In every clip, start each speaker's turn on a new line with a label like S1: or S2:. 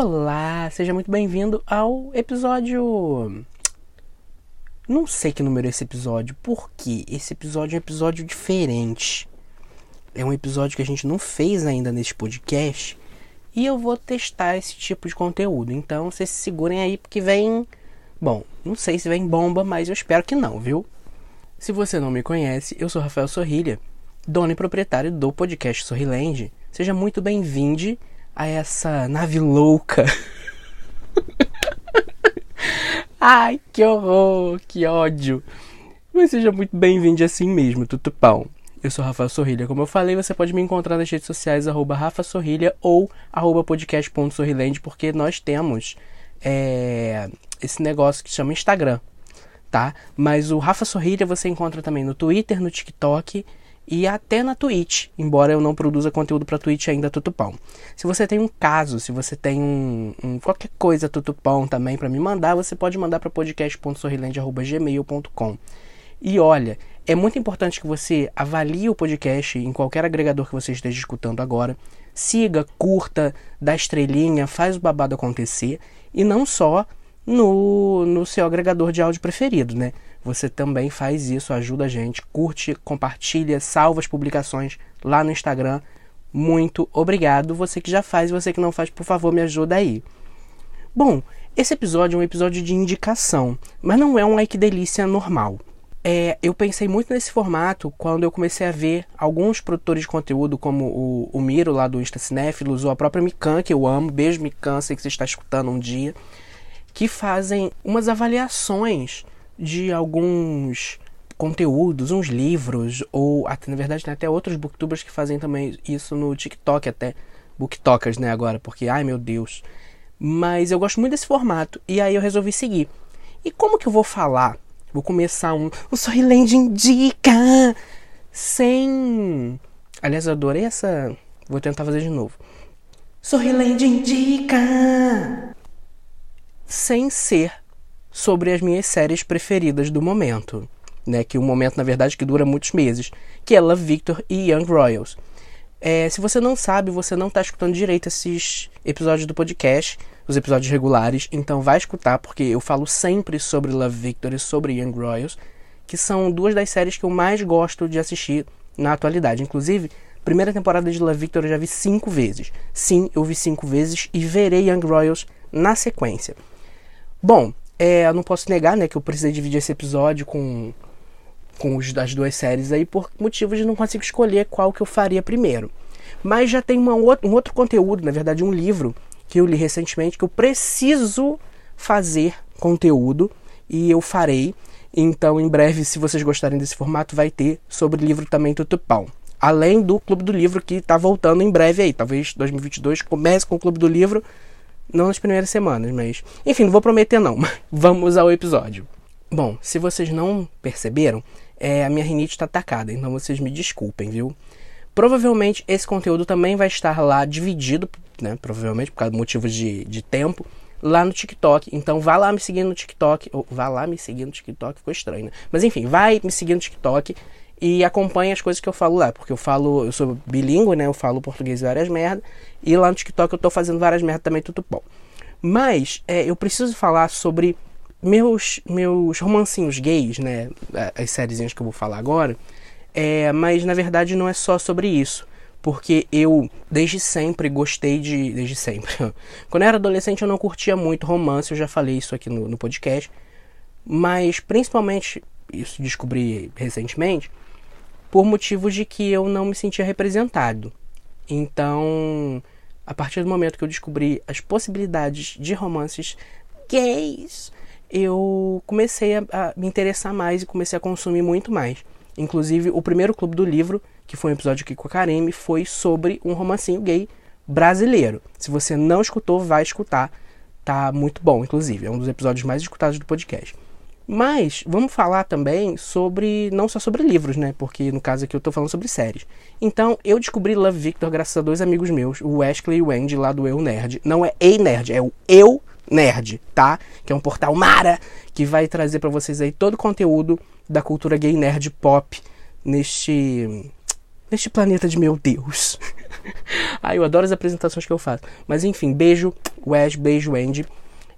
S1: Olá, seja muito bem-vindo ao episódio. Não sei que número é esse episódio, porque esse episódio é um episódio diferente. É um episódio que a gente não fez ainda nesse podcast e eu vou testar esse tipo de conteúdo. Então vocês se segurem aí porque vem. Bom, não sei se vem bomba, mas eu espero que não, viu? Se você não me conhece, eu sou Rafael Sorrilha, dono e proprietário do podcast Sorriland. Seja muito bem-vindo a essa nave louca. Ai, que horror, que ódio. Mas seja muito bem-vindo assim mesmo, tutupão. Eu sou Rafael Sorrilha. Como eu falei, você pode me encontrar nas redes sociais, arroba Rafa Sorrilha ou arroba podcast.sorrilende, porque nós temos é, esse negócio que chama Instagram, tá? Mas o Rafa Sorrilha você encontra também no Twitter, no TikTok e até na Twitch, embora eu não produza conteúdo para Twitch ainda tutupão. Se você tem um caso, se você tem um, um qualquer coisa tutupão também para me mandar, você pode mandar para podcast.sorrilende@gmail.com. E olha, é muito importante que você avalie o podcast em qualquer agregador que você esteja escutando agora. Siga, curta, dá estrelinha, faz o babado acontecer e não só no, no seu agregador de áudio preferido, né? Você também faz isso, ajuda a gente, curte, compartilha, salva as publicações lá no Instagram. Muito obrigado. Você que já faz, você que não faz, por favor, me ajuda aí. Bom, esse episódio é um episódio de indicação, mas não é um like delícia normal. É, eu pensei muito nesse formato quando eu comecei a ver alguns produtores de conteúdo, como o, o Miro lá do Insta Cinéfilos, ou a própria Mikan, que eu amo, beijo Mikan, sei que você está escutando um dia que fazem umas avaliações de alguns conteúdos, uns livros, ou até, na verdade tem até outros booktubers que fazem também isso no TikTok até. Booktokers, né, agora, porque, ai meu Deus. Mas eu gosto muito desse formato, e aí eu resolvi seguir. E como que eu vou falar? Vou começar um, o Sorriland Indica, sem... Aliás, eu adorei essa... Vou tentar fazer de novo. Sorriland Indica sem ser sobre as minhas séries preferidas do momento, né? Que um momento, na verdade, que dura muitos meses, que é Love Victor e Young Royals. É, se você não sabe, você não está escutando direito esses episódios do podcast, os episódios regulares, então vai escutar, porque eu falo sempre sobre Love Victor e sobre Young Royals, que são duas das séries que eu mais gosto de assistir na atualidade. Inclusive, primeira temporada de Love Victor eu já vi cinco vezes. Sim, eu vi cinco vezes e verei Young Royals na sequência. Bom, é, eu não posso negar né, que eu precisei dividir esse episódio com, com os das duas séries aí por motivos de não consigo escolher qual que eu faria primeiro. Mas já tem uma, um outro conteúdo, na verdade um livro que eu li recentemente que eu preciso fazer conteúdo e eu farei. Então, em breve, se vocês gostarem desse formato, vai ter sobre livro também Tutupão. Além do Clube do Livro que está voltando em breve aí. Talvez 2022 comece com o Clube do Livro não nas primeiras semanas, mas. Enfim, não vou prometer não. Vamos ao episódio. Bom, se vocês não perceberam, é, a minha rinite está atacada, então vocês me desculpem, viu? Provavelmente esse conteúdo também vai estar lá dividido, né? Provavelmente por causa de motivos de, de tempo, lá no TikTok. Então vá lá me seguir no TikTok. Ou vá lá me seguir no TikTok, ficou estranho, né? Mas enfim, vai me seguir no TikTok e acompanhe as coisas que eu falo lá, porque eu falo, eu sou bilíngue, né? Eu falo português e várias merda, e lá no TikTok eu tô fazendo várias merdas também, tudo bom. Mas é, eu preciso falar sobre meus meus romancinhos gays, né? As sériezinhas que eu vou falar agora. É, mas na verdade não é só sobre isso. Porque eu, desde sempre, gostei de. Desde sempre. Quando eu era adolescente, eu não curtia muito romance, eu já falei isso aqui no, no podcast. Mas principalmente, isso descobri recentemente, por motivos de que eu não me sentia representado. Então, a partir do momento que eu descobri as possibilidades de romances gays, eu comecei a, a, me interessar mais e comecei a consumir muito mais. Inclusive, o primeiro clube do livro, que foi um episódio aqui com a Kareme, foi sobre um romancinho gay brasileiro. Se você não escutou, vai escutar. Tá muito bom, inclusive. É um dos episódios mais escutados do podcast. Mas vamos falar também sobre, não só sobre livros, né? Porque no caso aqui eu tô falando sobre séries. Então eu descobri Love Victor graças a dois amigos meus, o Wesley e o Andy lá do Eu Nerd. Não é Ei Nerd, é o Eu Nerd, tá? Que é um portal Mara que vai trazer para vocês aí todo o conteúdo da cultura gay nerd pop neste neste planeta de meu Deus. Ai, eu adoro as apresentações que eu faço. Mas enfim, beijo Wes, beijo Andy.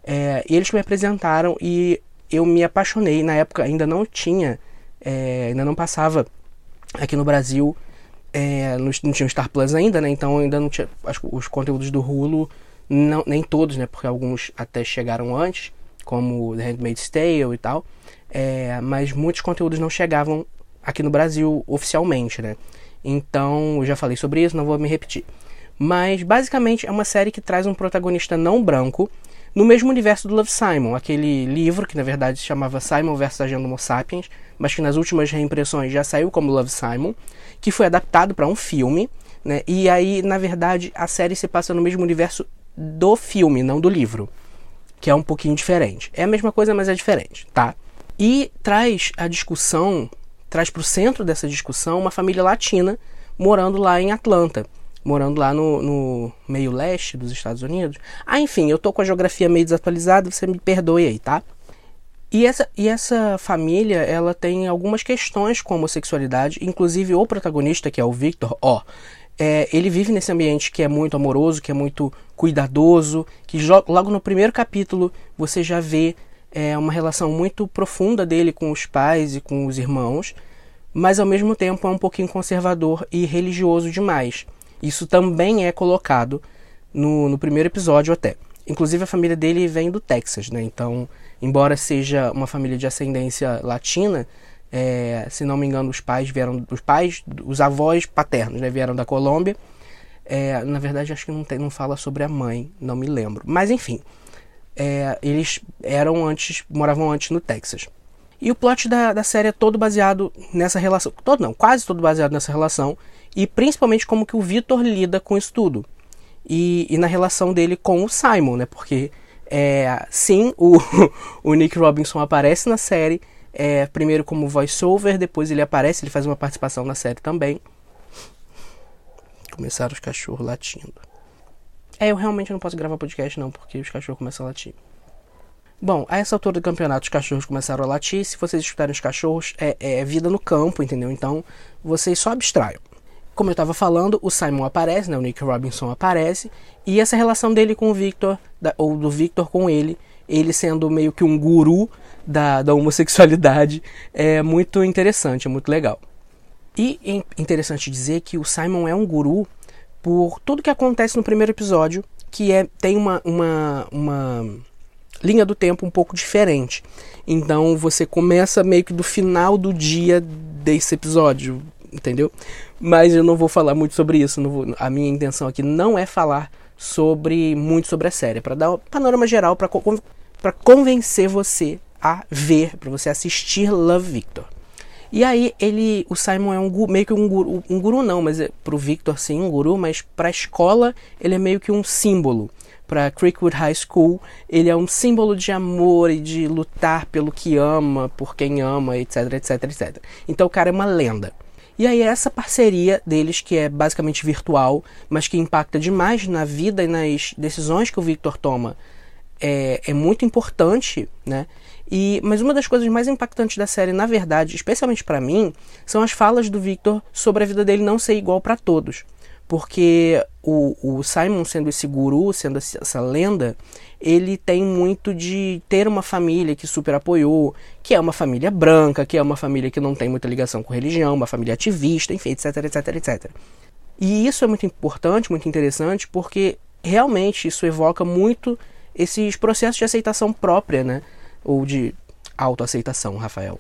S1: É, eles me apresentaram e eu me apaixonei. Na época ainda não tinha, é, ainda não passava aqui no Brasil, é, não, não tinha o Star Plus ainda, né? Então ainda não tinha as, os conteúdos do Hulu, não, nem todos, né? Porque alguns até chegaram antes, como The Handmaid's Tale e tal. É, mas muitos conteúdos não chegavam aqui no Brasil oficialmente, né? Então, eu já falei sobre isso, não vou me repetir. Mas basicamente é uma série que traz um protagonista não branco no mesmo universo do Love Simon, aquele livro que na verdade se chamava Simon vs Agenda Homo Sapiens, mas que nas últimas reimpressões já saiu como Love Simon, que foi adaptado para um filme, né? E aí, na verdade, a série se passa no mesmo universo do filme, não do livro, que é um pouquinho diferente. É a mesma coisa, mas é diferente, tá? E traz a discussão, traz para o centro dessa discussão uma família latina morando lá em Atlanta morando lá no, no, meio leste dos Estados Unidos. Ah, enfim, eu tô com a geografia meio desatualizada, você me perdoe aí, tá? E essa, e essa família, ela tem algumas questões com a homossexualidade, inclusive o protagonista, que é o Victor, ó, é, ele vive nesse ambiente que é muito amoroso, que é muito cuidadoso, que logo no primeiro capítulo você já vê é, uma relação muito profunda dele com os pais e com os irmãos, mas ao mesmo tempo é um pouquinho conservador e religioso demais. Isso também é colocado no, no primeiro episódio até. Inclusive a família dele vem do Texas, né? Então, embora seja uma família de ascendência latina, é, se não me engano, os pais vieram, os pais, os avós paternos, né, vieram da Colômbia. É, na verdade, acho que não, tem, não fala sobre a mãe, não me lembro. Mas enfim, é, eles eram antes, moravam antes no Texas. E o plot da, da série é todo baseado nessa relação, todo não, quase todo baseado nessa relação e principalmente como que o Victor lida com isso tudo. E, e na relação dele com o Simon, né? Porque, é, sim, o, o Nick Robinson aparece na série, é, primeiro como voiceover, depois ele aparece, ele faz uma participação na série também. Começaram os cachorros latindo. É, eu realmente não posso gravar podcast não, porque os cachorros começam a latir. Bom, a essa altura do campeonato os cachorros começaram a latir. Se vocês escutarem os cachorros, é, é vida no campo, entendeu? Então, vocês só abstraiam como eu estava falando, o Simon aparece, né, o Nick Robinson aparece, e essa relação dele com o Victor, da, ou do Victor com ele, ele sendo meio que um guru da, da homossexualidade, é muito interessante, é muito legal. E é interessante dizer que o Simon é um guru por tudo que acontece no primeiro episódio, que é tem uma, uma, uma linha do tempo um pouco diferente. Então você começa meio que do final do dia desse episódio, entendeu? Mas eu não vou falar muito sobre isso. Vou, a minha intenção aqui não é falar sobre muito sobre a série, para dar um panorama geral, para para convencer você a ver, para você assistir Love Victor. E aí ele, o Simon é um meio que um guru, um guru não, mas é, pro Victor sim, um guru, mas para a escola ele é meio que um símbolo. Para Creekwood High School, ele é um símbolo de amor e de lutar pelo que ama, por quem ama, etc, etc, etc. Então o cara é uma lenda. E aí essa parceria deles, que é basicamente virtual, mas que impacta demais na vida e nas decisões que o Victor toma, é, é muito importante, né? E, mas uma das coisas mais impactantes da série, na verdade, especialmente para mim, são as falas do Victor sobre a vida dele não ser igual para todos. Porque o, o Simon, sendo esse guru, sendo essa lenda, ele tem muito de ter uma família que super apoiou, que é uma família branca, que é uma família que não tem muita ligação com religião, uma família ativista, enfim, etc, etc, etc. E isso é muito importante, muito interessante, porque realmente isso evoca muito esses processos de aceitação própria, né? Ou de autoaceitação, Rafael.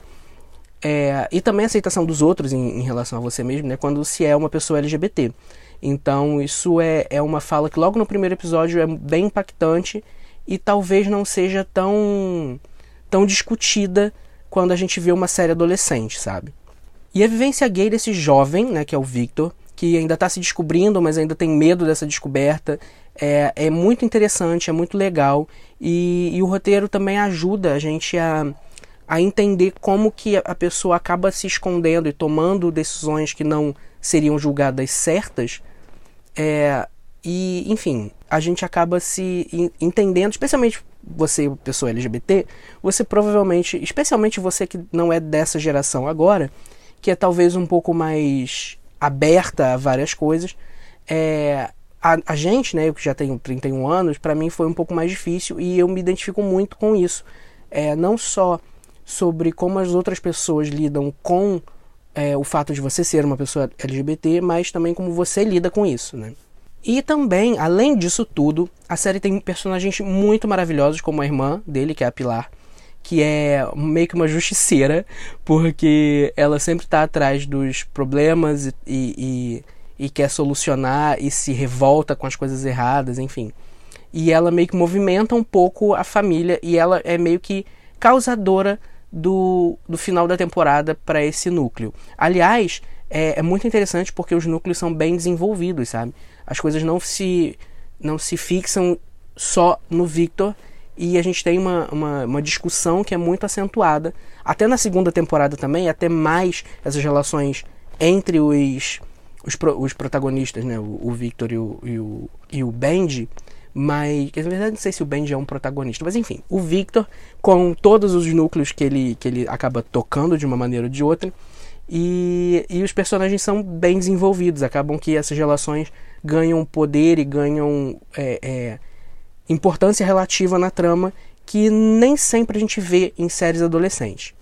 S1: É, e também a aceitação dos outros em, em, relação a você mesmo, né? Quando se é uma pessoa LGBT. Então, isso é, é uma fala que logo no primeiro episódio é bem impactante e talvez não seja tão, tão discutida quando a gente vê uma série adolescente, sabe? E a vivência gay desse jovem, né, que é o Victor, que ainda está se descobrindo, mas ainda tem medo dessa descoberta, é, é muito interessante, é muito legal. E, e o roteiro também ajuda a gente a, a entender como que a pessoa acaba se escondendo e tomando decisões que não seriam julgadas certas. É, e, enfim, a gente acaba se entendendo, especialmente você, pessoa LGBT, você provavelmente, especialmente você que não é dessa geração agora, que é talvez um pouco mais aberta a várias coisas, é, a, a, gente, né, eu que já tenho 31 anos, para mim foi um pouco mais difícil e eu me identifico muito com isso. É, não só sobre como as outras pessoas lidam com é, o fato de você ser uma pessoa LGBT, mas também como você lida com isso, né? E também, além disso tudo, a série tem personagens muito maravilhosos, como a irmã dele, que é a Pilar, que é meio que uma justiceira, porque ela sempre está atrás dos problemas e, e, e, quer solucionar e se revolta com as coisas erradas, enfim. E ela meio que movimenta um pouco a família e ela é meio que causadora do, do final da temporada para esse núcleo. Aliás, é, é muito interessante porque os núcleos são bem desenvolvidos, sabe? As coisas não se, não se fixam só no Victor e a gente tem uma, uma, uma, discussão que é muito acentuada. Até na segunda temporada também, até mais essas relações entre os, os, os protagonistas, né? o, o Victor e o, e o, e o Benji. Mas, na verdade, não sei se o Benji é um protagonista, mas enfim, o Victor, com todos os núcleos que ele, que ele acaba tocando de uma maneira ou de outra, e, e os personagens são bem desenvolvidos, acabam que essas relações ganham poder e ganham é, é, importância relativa na trama que nem sempre a gente vê em séries adolescentes.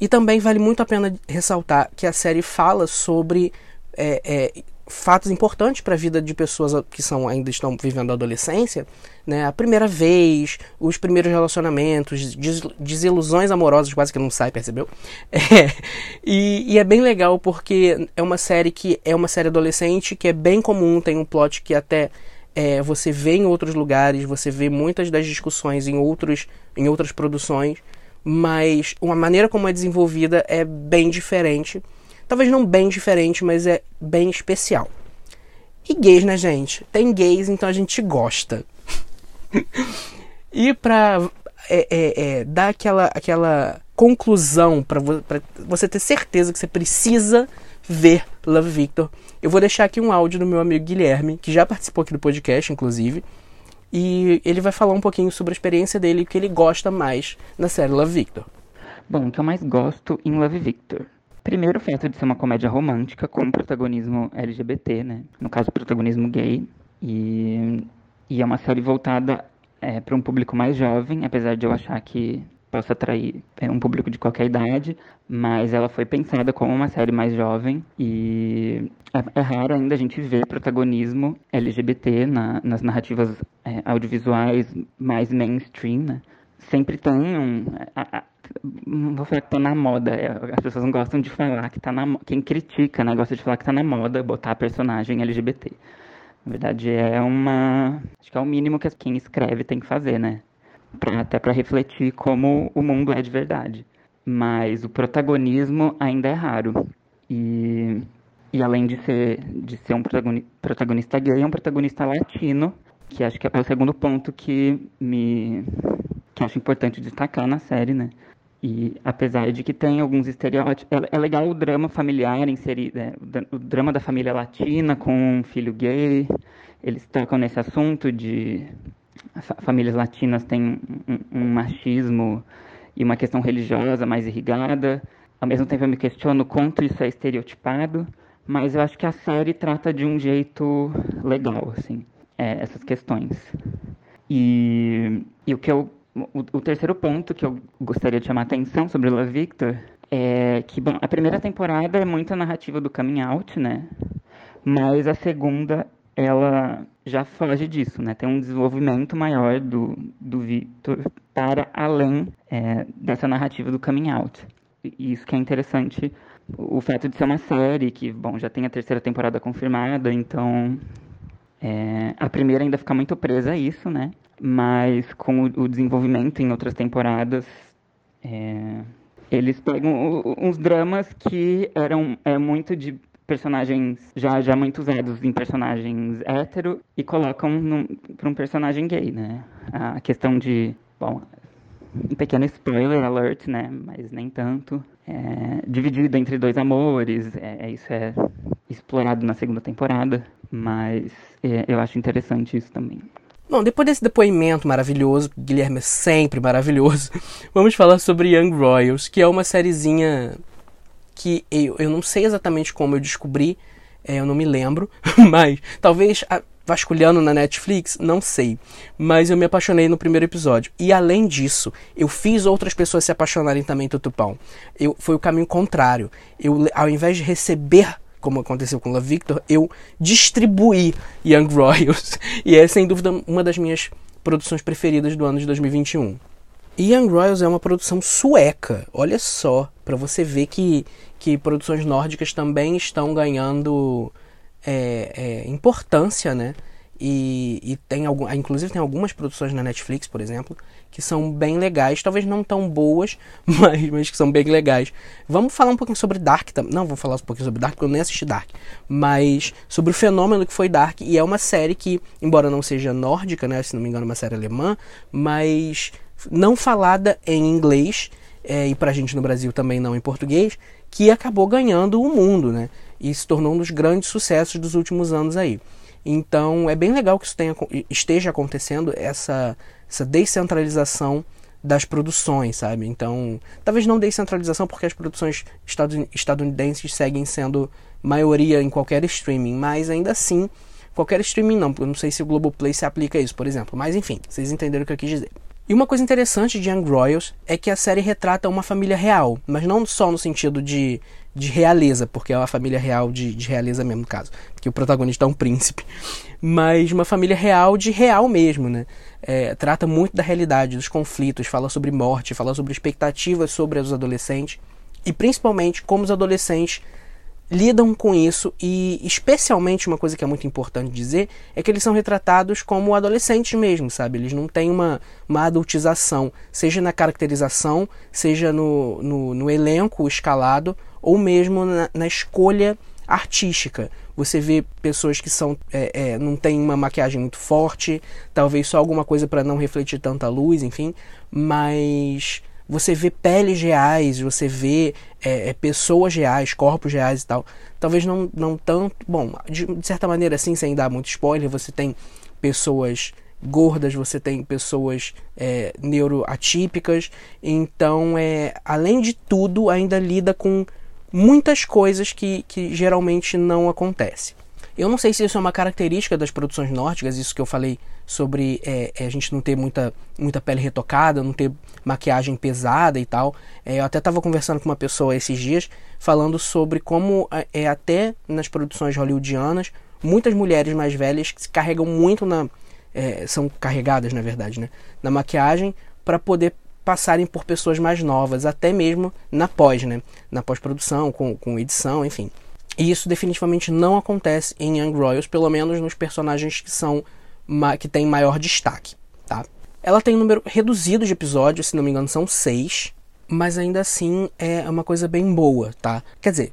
S1: E também vale muito a pena ressaltar que a série fala sobre é, é, fatos importantes para a vida de pessoas que são ainda estão vivendo a adolescência, né? A primeira vez, os primeiros relacionamentos, des desilusões amorosas, quase que não sai, percebeu? É, e, e, é bem legal porque é uma série que é uma série adolescente que é bem comum, tem um plot que até é, você vê em outros lugares, você vê muitas das discussões em outros em outras produções, mas uma maneira como é desenvolvida é bem diferente Talvez não bem diferente, mas é bem especial. E gays, né, gente? Tem gays, então a gente gosta. e pra é, é, é, dar aquela, aquela conclusão para vo você ter certeza que você precisa ver Love Victor, eu vou deixar aqui um áudio do meu amigo Guilherme, que já participou aqui do podcast, inclusive. E ele vai falar um pouquinho sobre a experiência dele e o que ele gosta mais na série Love Victor.
S2: Bom, o que eu mais gosto em Love Victor Primeiro, o fato de ser uma comédia romântica com protagonismo LGBT, né? No caso, protagonismo gay. E, e é uma série voltada é, para um público mais jovem, apesar de eu achar que possa atrair é, um público de qualquer idade, mas ela foi pensada como uma série mais jovem e é, é raro ainda a gente ver protagonismo LGBT na, nas narrativas é, audiovisuais mais mainstream, né? Sempre tem um, a, não vou falar que tá na moda. É, as pessoas não gostam de falar que tá na Quem critica, né? Gosta de falar que tá na moda botar personagem LGBT. Na verdade, é uma. Acho que é o mínimo que quem escreve tem que fazer, né? Pra, até para refletir como o mundo é de verdade. Mas o protagonismo ainda é raro. E, e além de ser, de ser um protagonista gay, é um protagonista latino, que acho que é o segundo ponto que me que acho importante destacar na série, né? E apesar de que tem alguns estereótipos, é, é legal o drama familiar inserir, né? o drama da família latina com um filho gay. Eles tocam nesse assunto de famílias latinas têm um, um, machismo e uma questão religiosa mais irrigada. Ao mesmo tempo eu me questiono quanto isso é estereotipado, mas eu acho que a série trata de um jeito legal, assim, é, essas questões. E, e o que eu o, o, terceiro ponto que eu gostaria de chamar a atenção sobre Love Victor é que, bom, a primeira temporada é muito a narrativa do coming out, né? Mas a segunda, ela já foge disso, né? Tem um desenvolvimento maior do, do Victor para além é, dessa narrativa do coming out. E isso que é interessante, o fato de ser uma série que, bom, já tem a terceira temporada confirmada, então é, a primeira ainda fica muito presa a isso, né? Mas com o, o desenvolvimento em outras temporadas, é, eles pegam uns dramas que eram é, muito de personagens já, já muito usados em personagens hétero e colocam para um personagem gay, né? A questão de, bom, um pequeno spoiler alert, né? Mas nem tanto. É, dividido entre dois amores, é, é isso é explorado na segunda temporada, mas é, eu acho interessante isso também.
S1: Bom, depois desse depoimento maravilhoso, Guilherme é sempre maravilhoso, vamos falar sobre Young Royals, que é uma sériezinha que eu, eu não sei exatamente como eu descobri é, eu não me lembro, mas talvez a, vasculhando na Netflix, não sei. Mas eu me apaixonei no primeiro episódio. E além disso, eu fiz outras pessoas se apaixonarem também do Tupão. Eu, foi o caminho contrário. Eu, ao invés de receber como aconteceu com La Victor, eu distribuí Young Royals. E é sem dúvida uma das minhas produções preferidas do ano de 2021. E Young Royals é uma produção sueca. Olha só, para você ver que, que produções nórdicas também estão ganhando é, é, importância, né? E, e, tem algum, inclusive tem algumas produções na Netflix, por exemplo, que são bem legais, talvez não tão boas, mas, mas que são bem legais. Vamos falar um pouquinho sobre Dark também. Não, vou falar um pouquinho sobre Dark, porque eu nem assisti Dark. Mas sobre o fenômeno que foi Dark. E é uma série que, embora não seja nórdica, né? Se não me engano, é uma série alemã, mas não falada em inglês, é, e pra gente no Brasil também não em português, que acabou ganhando o mundo, né? E se tornou um dos grandes sucessos dos últimos anos aí. Então é bem legal que isso tenha, esteja acontecendo, essa, essa descentralização das produções, sabe? Então, talvez não descentralização porque as produções estadunidenses seguem sendo maioria em qualquer streaming, mas ainda assim, qualquer streaming não, eu não sei se o Globoplay se aplica a isso, por exemplo. Mas enfim, vocês entenderam o que eu quis dizer. E uma coisa interessante de Young Royals é que a série retrata uma família real, mas não só no sentido de de realeza, porque é uma família real de, de realeza mesmo, no caso. Porque o protagonista é um príncipe. Mas uma família real de real mesmo, né? É, trata muito da realidade, dos conflitos, fala sobre morte, fala sobre expectativas sobre os adolescentes. E principalmente como os adolescentes lidam com isso e especialmente uma coisa que é muito importante dizer é que eles são retratados como adolescentes mesmo, sabe? Eles não têm uma, uma adultização, seja na caracterização, seja no, no, no elenco escalado ou mesmo na, na escolha artística. Você vê pessoas que são é, é, não tem uma maquiagem muito forte, talvez só alguma coisa para não refletir tanta luz, enfim, mas você vê peles reais, você vê é, é, pessoas reais, corpos reais e tal. Talvez não, não tanto. Bom, de, de, certa maneira, assim, sem dar muito spoiler, você tem pessoas gordas, você tem pessoas é, neuroatípicas. Então, é, além de tudo, ainda lida com muitas coisas que, que geralmente não acontecem. Eu não sei se isso é uma característica das produções nórdicas, isso que eu falei sobre é, é, a gente não ter muita, muita pele retocada, não ter maquiagem pesada e tal. É, eu até estava conversando com uma pessoa esses dias falando sobre como é, é até nas produções hollywoodianas muitas mulheres mais velhas se carregam muito na é, são carregadas na verdade, né, na maquiagem para poder passarem por pessoas mais novas, até mesmo na pós, né? Na pós-produção, com, com edição, enfim. E isso definitivamente não acontece em Young Royals, pelo menos nos personagens que são que têm maior destaque, tá? Ela tem um número reduzido de episódios, se não me engano são seis, mas ainda assim é uma coisa bem boa, tá? Quer dizer,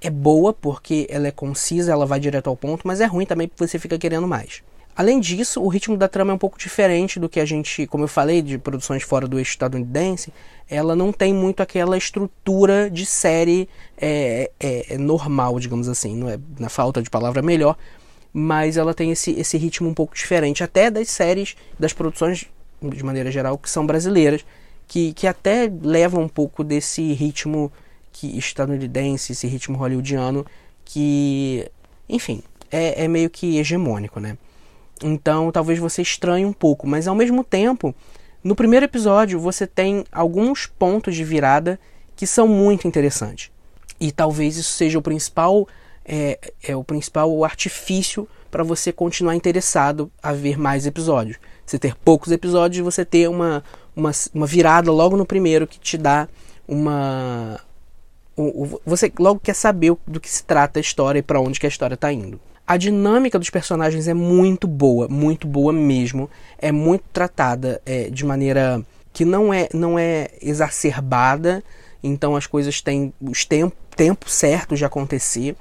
S1: é boa porque ela é concisa, ela vai direto ao ponto, mas é ruim também porque você fica querendo mais. Além disso, o ritmo da trama é um pouco diferente do que a gente, como eu falei, de produções fora do eixo estadunidense. Ela não tem muito aquela estrutura de série é, é, é normal, digamos assim, não é na falta de palavra melhor, mas ela tem esse, esse ritmo um pouco diferente, até das séries, das produções de maneira geral, que são brasileiras, que, que até levam um pouco desse ritmo que estadunidense, esse ritmo hollywoodiano, que, enfim, é, é meio que hegemônico, né? Então talvez você estranhe um pouco, mas ao mesmo tempo, no primeiro episódio você tem alguns pontos de virada que são muito interessantes. E talvez isso seja o principal é, é o principal artifício para você continuar interessado a ver mais episódios. Você ter poucos episódios e você ter uma, uma, uma virada logo no primeiro que te dá uma. você logo quer saber do que se trata a história e para onde que a história está indo. A dinâmica dos personagens é muito boa, muito boa mesmo. É muito tratada é, de maneira que não é, não é exacerbada, então as coisas têm os tempo, tempo certo de acontecer.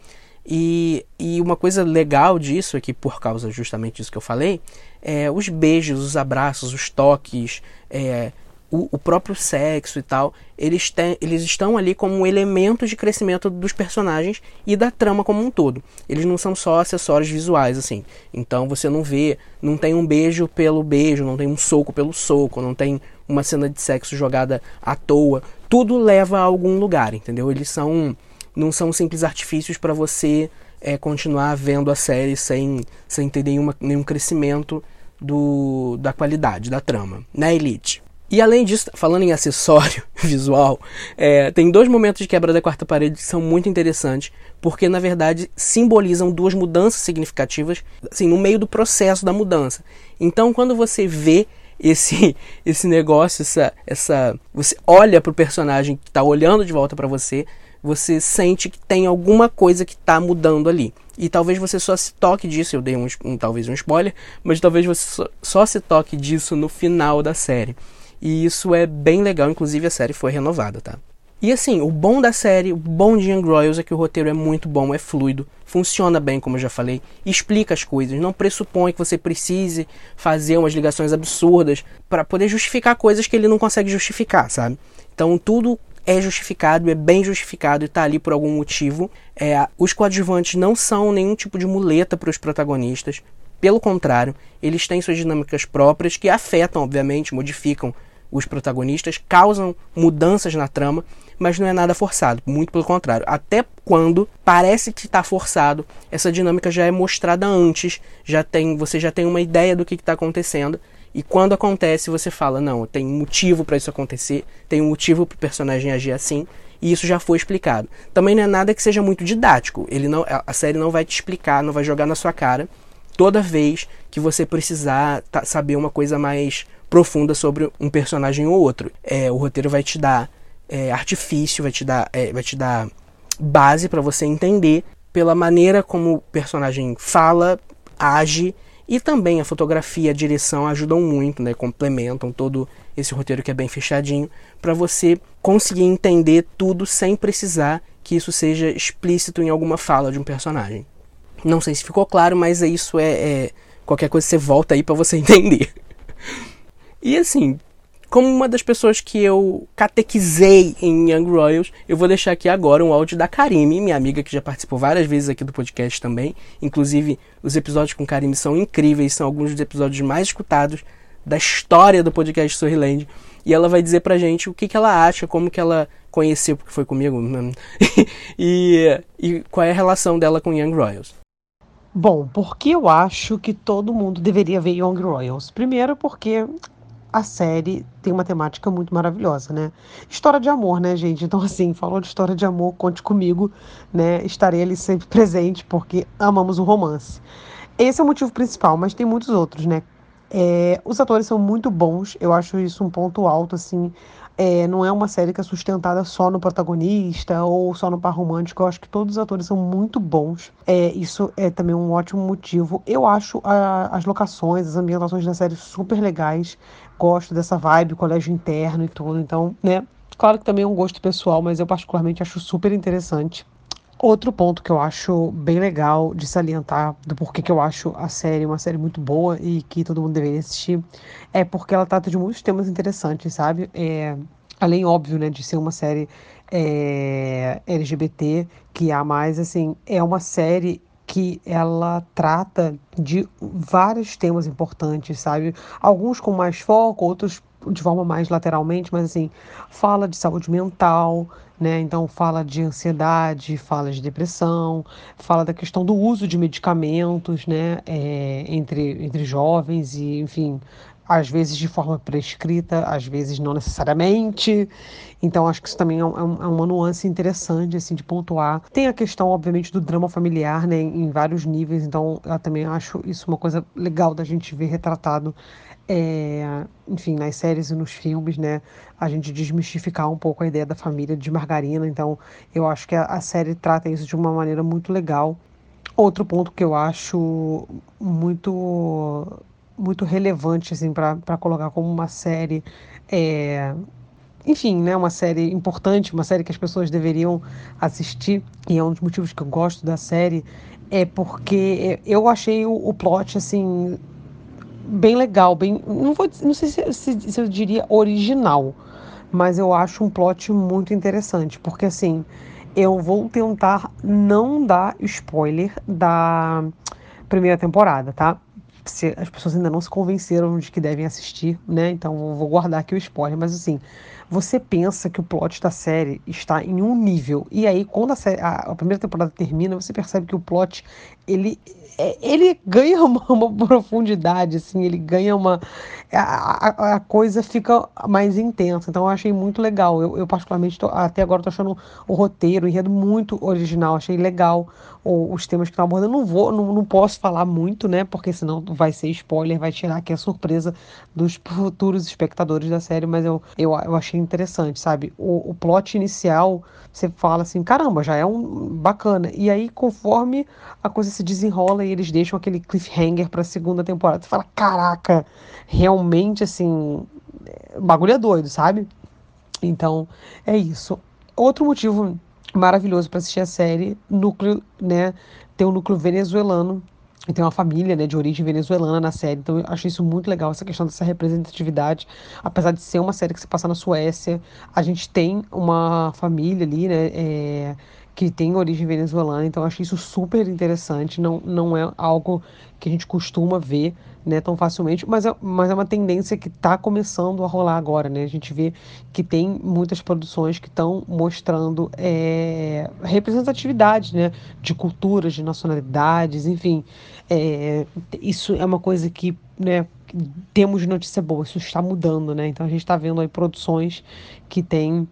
S1: E, e uma coisa legal disso é que, por causa justamente disso que eu falei, é os beijos, os abraços, os toques, é, o, o, próprio sexo e tal, eles, têm, eles estão ali como elementos de crescimento dos personagens e da trama como um todo. Eles não são só acessórios visuais, assim. Então você não vê, não tem um beijo pelo beijo, não tem um soco pelo soco, não tem uma cena de sexo jogada à toa. Tudo leva a algum lugar, entendeu? Eles são não são simples artifícios para você é, continuar vendo a série sem, sem ter nenhuma, nenhum crescimento do, da qualidade da trama, na Elite. E além disso, falando em acessório visual, é, tem dois momentos de quebra da quarta parede que são muito interessantes, porque na verdade simbolizam duas mudanças significativas, assim, no meio do processo da mudança. Então, quando você vê esse esse negócio, essa, essa você olha para o personagem que está olhando de volta para você, você sente que tem alguma coisa que está mudando ali. E talvez você só se toque disso, eu dei um, um talvez um spoiler, mas talvez você só, só se toque disso no final da série. E isso é bem legal, inclusive a série foi renovada, tá? E assim, o bom da série, o bom de Young Royals é que o roteiro é muito bom, é fluido, funciona bem, como eu já falei, explica as coisas, não pressupõe que você precise fazer umas ligações absurdas para poder justificar coisas que ele não consegue justificar, sabe? Então tudo é justificado, é bem justificado e está ali por algum motivo. É, os coadjuvantes não são nenhum tipo de muleta para os protagonistas. Pelo contrário, eles têm suas dinâmicas próprias que afetam, obviamente, modificam os protagonistas, causam mudanças na trama, mas não é nada forçado, muito pelo contrário. Até quando parece que está forçado, essa dinâmica já é mostrada antes, já tem, você já tem uma ideia do que está acontecendo, e quando acontece você fala, não, tem motivo para isso acontecer, tem um motivo para o personagem agir assim, e isso já foi explicado. Também não é nada que seja muito didático, ele não, a série não vai te explicar, não vai jogar na sua cara toda vez que você precisar saber uma coisa mais profunda sobre um personagem ou outro. É, o roteiro vai te dar é, artifício, vai te dar, é, vai te dar base para você entender pela maneira como o personagem fala, age e também a fotografia, a direção ajudam muito, né? Complementam todo esse roteiro que é bem fechadinho para você conseguir entender tudo sem precisar que isso seja explícito em alguma fala de um personagem. Não sei se ficou claro, mas isso é, é qualquer coisa você volta aí para você entender. E assim, como uma das pessoas que eu catequizei em Young Royals, eu vou deixar aqui agora um áudio da Karime, minha amiga que já participou várias vezes aqui do podcast também. Inclusive, os episódios com Karime são incríveis, são alguns dos episódios mais escutados da história do podcast Storyland. E ela vai dizer pra gente o que, que ela acha, como que ela conheceu, porque foi comigo, e, e qual é a relação dela com Young Royals.
S3: Bom, porque eu acho que todo mundo deveria ver Young Royals? Primeiro porque a série tem uma temática muito maravilhosa, né? História de amor, né, gente? Então, assim, falou de história de amor, conte comigo, né? Estarei ali sempre presente, porque amamos o romance. Esse é o motivo principal, mas tem muitos outros, né? É, os atores são muito bons, eu acho isso um ponto alto, assim. É, não é uma série que é sustentada só no protagonista ou só no par romântico. Eu acho que todos os atores são muito bons. É, isso é também um ótimo motivo. Eu acho a, as locações, as ambientações da série super legais gosto dessa vibe, colégio interno e tudo. Então, né? Claro que também é um gosto pessoal, mas eu particularmente acho super interessante. Outro ponto que eu acho bem legal de salientar do porquê que eu acho a série uma série muito boa e que todo mundo deveria assistir é porque ela trata de muitos temas interessantes, sabe? É, além, óbvio, né, de ser uma série é, LGBT, que há mais, assim, é uma série que ela trata de vários temas importantes, sabe? Alguns com mais foco, outros de forma mais lateralmente, mas assim, fala de saúde mental, né? Então fala de ansiedade, fala de depressão, fala da questão do uso de medicamentos, né? É, entre, entre jovens e, enfim, às vezes de forma prescrita, às vezes não necessariamente. Então acho que isso também é, um, é, uma nuance interessante assim de pontuar. Tem a questão, obviamente, do drama familiar, né, em vários níveis. Então eu também acho isso uma coisa legal da gente ver retratado, é, enfim, nas séries e nos filmes, né, a gente desmistificar um pouco a ideia da família de margarina. Então eu acho que a, a série trata isso de uma maneira muito legal. Outro ponto que eu acho muito muito relevante assim para colocar como uma série é, enfim, né, uma série importante, uma série que as pessoas deveriam assistir, e é um dos motivos que eu gosto da série, é porque eu achei o, o plot, assim, bem legal, bem, não, vou, não sei se, se, se eu diria original, mas eu acho um plot muito interessante, porque, assim, eu vou tentar não dar spoiler da primeira temporada, tá? se as pessoas ainda não se convenceram de que devem assistir, né? Então vou guardar aqui o spoiler, mas assim, você pensa que o plot da série está em um nível. E aí, quando a, série, a, a primeira temporada termina, você percebe que o plot ele é, ele ganha uma, uma, profundidade, assim, ele ganha uma. A, a, coisa fica mais intensa. Então eu achei muito legal. Eu, eu particularmente, tô, até agora, tô achando o roteiro, o enredo muito original. Achei legal o, os temas que estão abordando. Não vou, não, não posso falar muito, né? Porque senão vai ser spoiler, vai tirar aqui a surpresa dos futuros espectadores da série. Mas eu, eu, eu achei interessante, sabe? O, o plot inicial, você fala assim, caramba, já é um bacana. E aí, conforme a coisa se desenrola e eles deixam aquele cliffhanger pra segunda temporada, você fala, caraca, realmente assim, o bagulho é doido, sabe? Então, é isso. Outro motivo maravilhoso para assistir a série, núcleo, né? Tem um núcleo venezuelano e tem uma família né, de origem venezuelana na série, então eu achei isso muito legal, essa questão dessa representatividade. Apesar de ser uma série que se passa na Suécia, a gente tem uma família ali, né? É, que tem origem venezuelana, então achei isso super interessante. Não, não é algo que a gente costuma ver né, tão facilmente, mas é, mas é uma tendência que está começando a rolar agora, né? A gente vê que tem muitas produções que estão mostrando é, representatividade, né, de culturas, de nacionalidades, enfim, é, isso é uma coisa que, né, temos notícia boa, isso está mudando, né? Então a gente está vendo aí produções que têm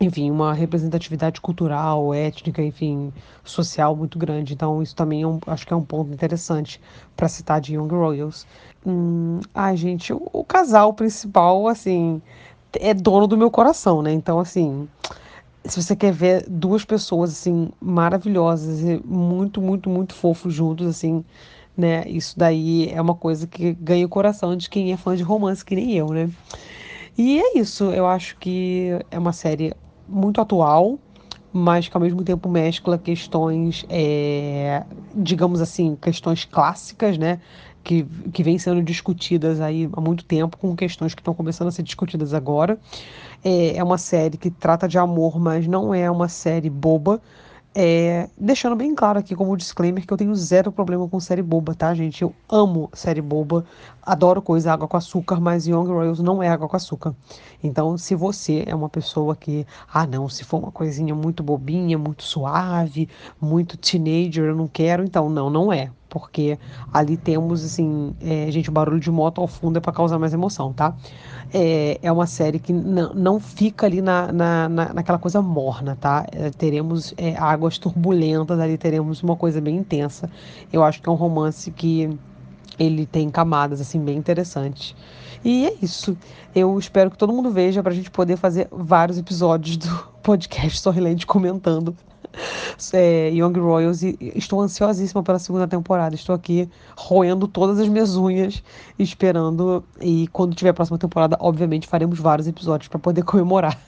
S3: enfim, uma representatividade cultural, étnica, enfim, social muito grande. Então, isso também é um, acho que é um ponto interessante para citar de Young Royals. Hum, ai, gente, o, o, casal principal, assim, é dono do meu coração, né? Então, assim, se você quer ver duas pessoas, assim, maravilhosas e muito, muito, muito fofos juntos, assim, né? Isso daí é uma coisa que ganha o coração de quem é fã de romance, que nem eu, né? E é isso, eu acho que é uma série muito atual, mas que ao mesmo tempo mescla questões, é, digamos assim, questões clássicas, né? Que, que vêm sendo discutidas aí há muito tempo, com questões que estão começando a ser discutidas agora. É, é uma série que trata de amor, mas não é uma série boba. É, deixando bem claro aqui como disclaimer que eu tenho zero problema com série boba, tá, gente? Eu amo série boba, adoro coisa água com açúcar, mas Young Royals não é água com açúcar. Então, se você é uma pessoa que, ah, não, se for uma coisinha muito bobinha, muito suave, muito teenager, eu não quero, então, não, não é. Porque ali temos, assim, é, gente, o barulho de moto ao fundo é para causar mais emoção, tá? É, é uma série que não, não fica ali na, na, na, naquela coisa morna, tá? É, teremos é, águas turbulentas ali, teremos uma coisa bem intensa. Eu acho que é um romance que ele tem camadas assim bem interessantes. E é isso. Eu espero que todo mundo veja para a gente poder fazer vários episódios do podcast Storyland comentando é, Young Royals e estou ansiosíssima pela segunda temporada. Estou aqui roendo todas as minhas unhas, esperando. E quando tiver a próxima temporada, obviamente faremos vários episódios para poder comemorar.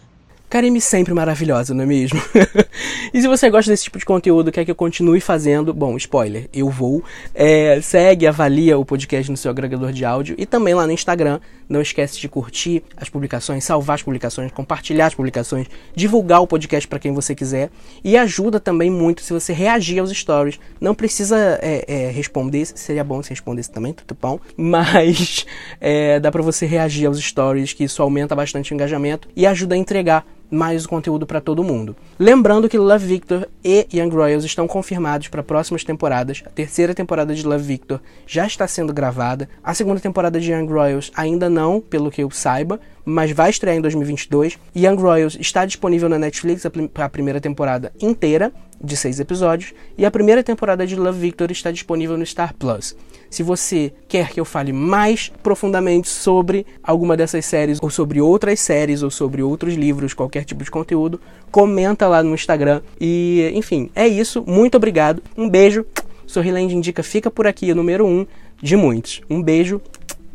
S1: Karime sempre maravilhosa, não é mesmo? e se você gosta desse tipo de conteúdo, quer que eu continue fazendo, bom, spoiler, eu vou. É, segue, avalia o podcast no seu agregador de áudio e também lá no Instagram. Não esquece de curtir as publicações, salvar as publicações, compartilhar as publicações, divulgar o podcast para quem você quiser. E ajuda também muito se você reagir aos stories. Não precisa é, é, responder, seria bom se respondesse também, tudo bom. Mas é, dá para você reagir aos stories, que isso aumenta bastante o engajamento e ajuda a entregar mais conteúdo para todo mundo. Lembrando que Love Victor e Young Royals estão confirmados para próximas temporadas. A terceira temporada de Love Victor já está sendo gravada. A segunda temporada de Young Royals ainda não, pelo que eu saiba, mas vai estrear em 2022. Young Royals está disponível na Netflix a, a primeira temporada inteira, de seis episódios, e a primeira temporada de Love Victor está disponível no Star Plus. Se você quer que eu fale mais profundamente sobre alguma dessas séries, ou sobre outras séries, ou sobre outros livros, qualquer tipo de conteúdo, comenta lá no Instagram. E, enfim, é isso. Muito obrigado. Um beijo. Sorriland Indica fica por aqui, número um de muitos. Um beijo.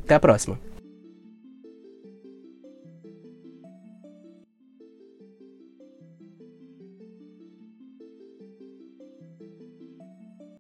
S1: Até a próxima.